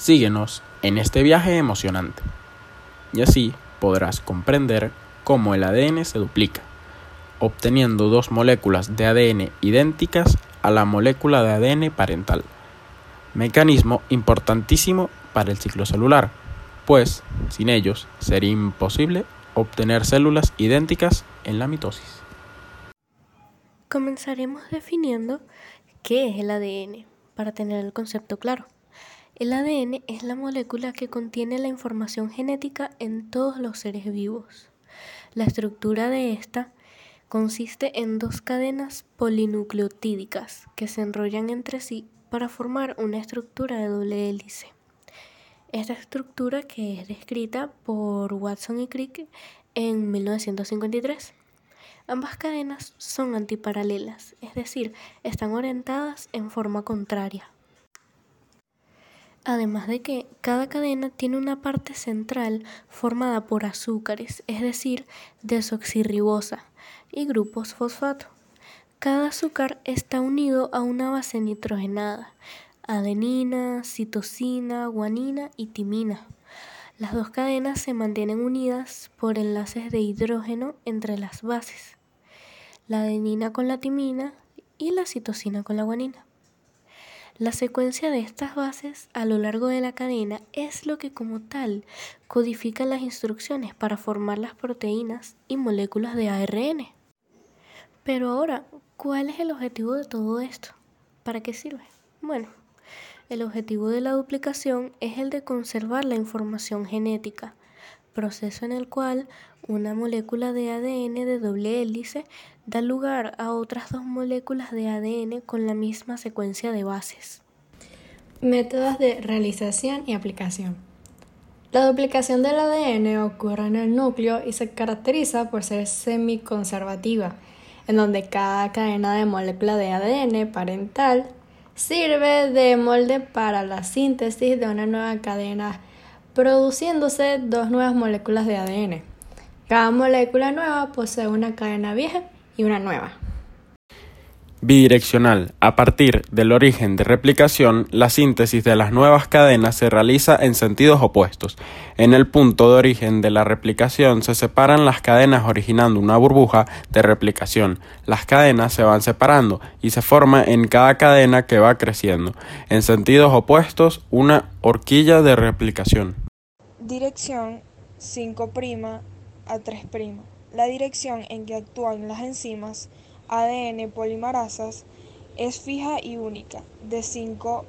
Síguenos en este viaje emocionante y así podrás comprender cómo el ADN se duplica, obteniendo dos moléculas de ADN idénticas a la molécula de ADN parental, mecanismo importantísimo para el ciclo celular, pues sin ellos sería imposible obtener células idénticas en la mitosis. Comenzaremos definiendo qué es el ADN para tener el concepto claro. El ADN es la molécula que contiene la información genética en todos los seres vivos. La estructura de esta consiste en dos cadenas polinucleotídicas que se enrollan entre sí para formar una estructura de doble hélice. Esta estructura que es descrita por Watson y Crick en 1953. Ambas cadenas son antiparalelas, es decir, están orientadas en forma contraria. Además de que cada cadena tiene una parte central formada por azúcares, es decir, desoxirribosa y grupos fosfato. Cada azúcar está unido a una base nitrogenada, adenina, citosina, guanina y timina. Las dos cadenas se mantienen unidas por enlaces de hidrógeno entre las bases, la adenina con la timina y la citosina con la guanina. La secuencia de estas bases a lo largo de la cadena es lo que como tal codifica las instrucciones para formar las proteínas y moléculas de ARN. Pero ahora, ¿cuál es el objetivo de todo esto? ¿Para qué sirve? Bueno, el objetivo de la duplicación es el de conservar la información genética, proceso en el cual una molécula de ADN de doble hélice da lugar a otras dos moléculas de ADN con la misma secuencia de bases. Métodos de realización y aplicación. La duplicación del ADN ocurre en el núcleo y se caracteriza por ser semiconservativa, en donde cada cadena de molécula de ADN parental sirve de molde para la síntesis de una nueva cadena, produciéndose dos nuevas moléculas de ADN. Cada molécula nueva posee una cadena vieja y una nueva. Bidireccional. A partir del origen de replicación, la síntesis de las nuevas cadenas se realiza en sentidos opuestos. En el punto de origen de la replicación se separan las cadenas originando una burbuja de replicación. Las cadenas se van separando y se forma en cada cadena que va creciendo. En sentidos opuestos, una horquilla de replicación. Dirección 5' a 3'. La dirección en que actúan las enzimas ADN polimerasas es fija y única, de 5'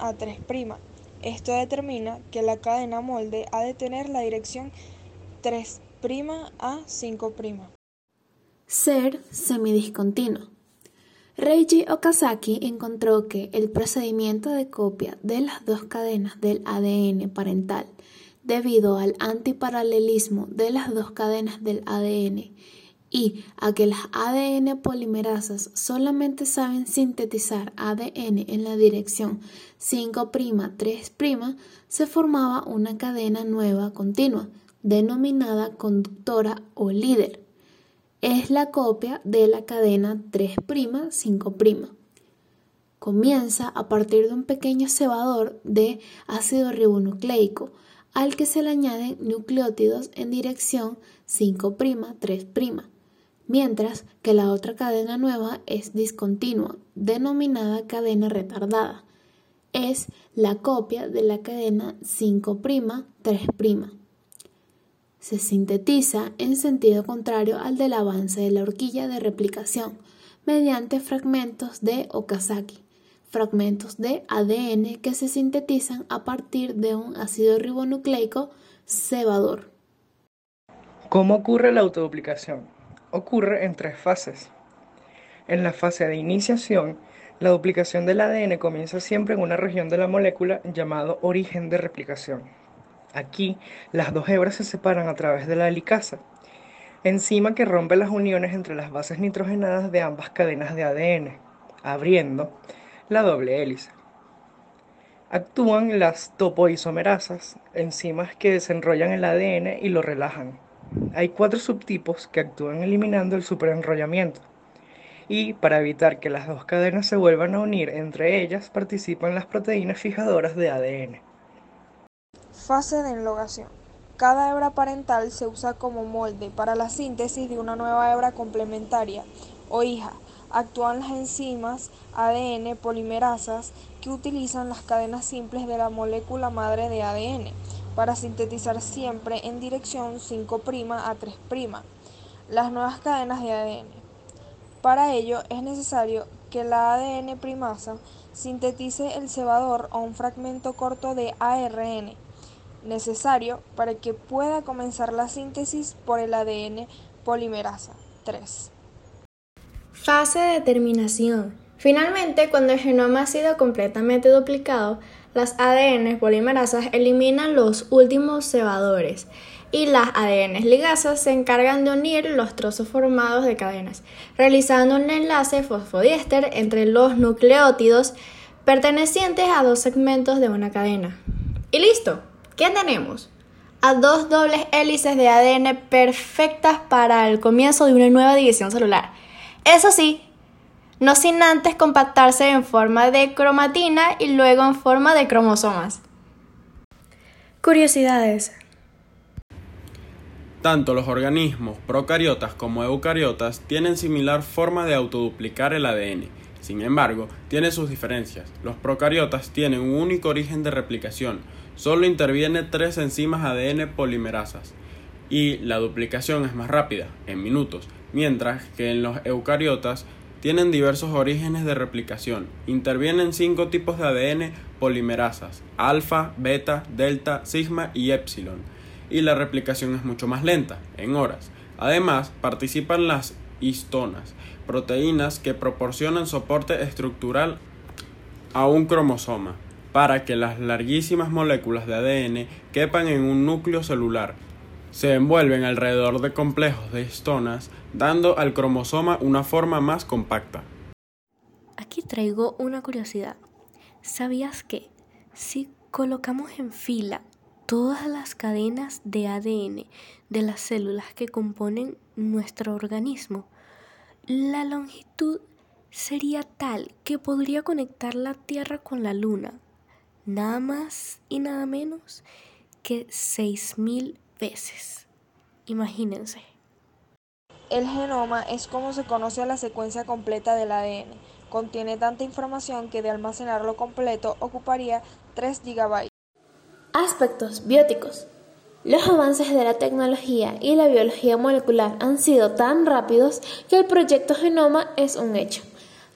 a 3'. Esto determina que la cadena molde ha de tener la dirección 3' a 5'. Ser semidiscontinuo. Reiji Okazaki encontró que el procedimiento de copia de las dos cadenas del ADN parental debido al antiparalelismo de las dos cadenas del ADN y a que las ADN polimerasas solamente saben sintetizar ADN en la dirección 5'3', se formaba una cadena nueva continua, denominada conductora o líder. Es la copia de la cadena 3', 5'. Comienza a partir de un pequeño cebador de ácido ribonucleico, al que se le añaden nucleótidos en dirección 5', 3' mientras que la otra cadena nueva es discontinua, denominada cadena retardada. Es la copia de la cadena 5', 3'. Se sintetiza en sentido contrario al del avance de la horquilla de replicación mediante fragmentos de Okazaki, fragmentos de ADN que se sintetizan a partir de un ácido ribonucleico cebador. ¿Cómo ocurre la autoduplicación? Ocurre en tres fases. En la fase de iniciación, la duplicación del ADN comienza siempre en una región de la molécula llamado origen de replicación. Aquí, las dos hebras se separan a través de la helicasa, enzima que rompe las uniones entre las bases nitrogenadas de ambas cadenas de ADN, abriendo la doble hélice. Actúan las topoisomerasas, enzimas que desenrollan el ADN y lo relajan. Hay cuatro subtipos que actúan eliminando el superenrollamiento. Y para evitar que las dos cadenas se vuelvan a unir entre ellas, participan las proteínas fijadoras de ADN. Fase de enlogación. Cada hebra parental se usa como molde para la síntesis de una nueva hebra complementaria o hija. Actúan las enzimas ADN polimerasas que utilizan las cadenas simples de la molécula madre de ADN para sintetizar siempre en dirección 5' a 3' las nuevas cadenas de ADN. Para ello es necesario que la ADN primasa sintetice el cebador o un fragmento corto de ARN necesario para que pueda comenzar la síntesis por el ADN polimerasa 3. Fase de terminación. Finalmente, cuando el genoma ha sido completamente duplicado, las ADN polimerasas eliminan los últimos cebadores y las ADN ligasas se encargan de unir los trozos formados de cadenas, realizando un enlace fosfodiéster entre los nucleótidos pertenecientes a dos segmentos de una cadena. Y listo, ¿qué tenemos? A dos dobles hélices de ADN perfectas para el comienzo de una nueva división celular. Eso sí, no sin antes compactarse en forma de cromatina y luego en forma de cromosomas. Curiosidades. Tanto los organismos procariotas como eucariotas tienen similar forma de autoduplicar el ADN. Sin embargo, tiene sus diferencias. Los procariotas tienen un único origen de replicación, solo interviene tres enzimas ADN polimerasas y la duplicación es más rápida, en minutos, mientras que en los eucariotas tienen diversos orígenes de replicación. Intervienen cinco tipos de ADN polimerasas, alfa, beta, delta, sigma y epsilon, y la replicación es mucho más lenta, en horas. Además, participan las histonas, proteínas que proporcionan soporte estructural a un cromosoma para que las larguísimas moléculas de ADN quepan en un núcleo celular se envuelven alrededor de complejos de histonas, dando al cromosoma una forma más compacta. Aquí traigo una curiosidad. ¿Sabías que si colocamos en fila todas las cadenas de ADN de las células que componen nuestro organismo, la longitud sería tal que podría conectar la Tierra con la Luna, nada más y nada menos que 6.000 veces. Imagínense. El genoma es como se conoce a la secuencia completa del ADN. Contiene tanta información que de almacenarlo completo ocuparía 3 GB. Aspectos bióticos. Los avances de la tecnología y la biología molecular han sido tan rápidos que el proyecto Genoma es un hecho.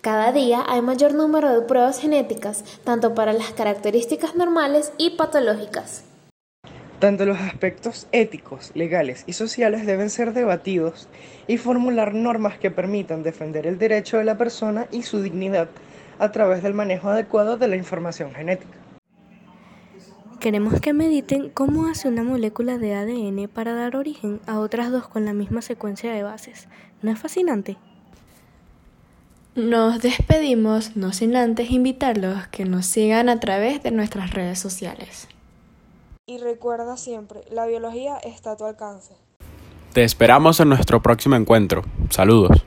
Cada día hay mayor número de pruebas genéticas, tanto para las características normales y patológicas. Tanto los aspectos éticos, legales y sociales deben ser debatidos y formular normas que permitan defender el derecho de la persona y su dignidad a través del manejo adecuado de la información genética. Queremos que mediten cómo hace una molécula de ADN para dar origen a otras dos con la misma secuencia de bases. ¿No es fascinante? Nos despedimos, no sin antes invitarlos a que nos sigan a través de nuestras redes sociales. Y recuerda siempre, la biología está a tu alcance. Te esperamos en nuestro próximo encuentro. Saludos.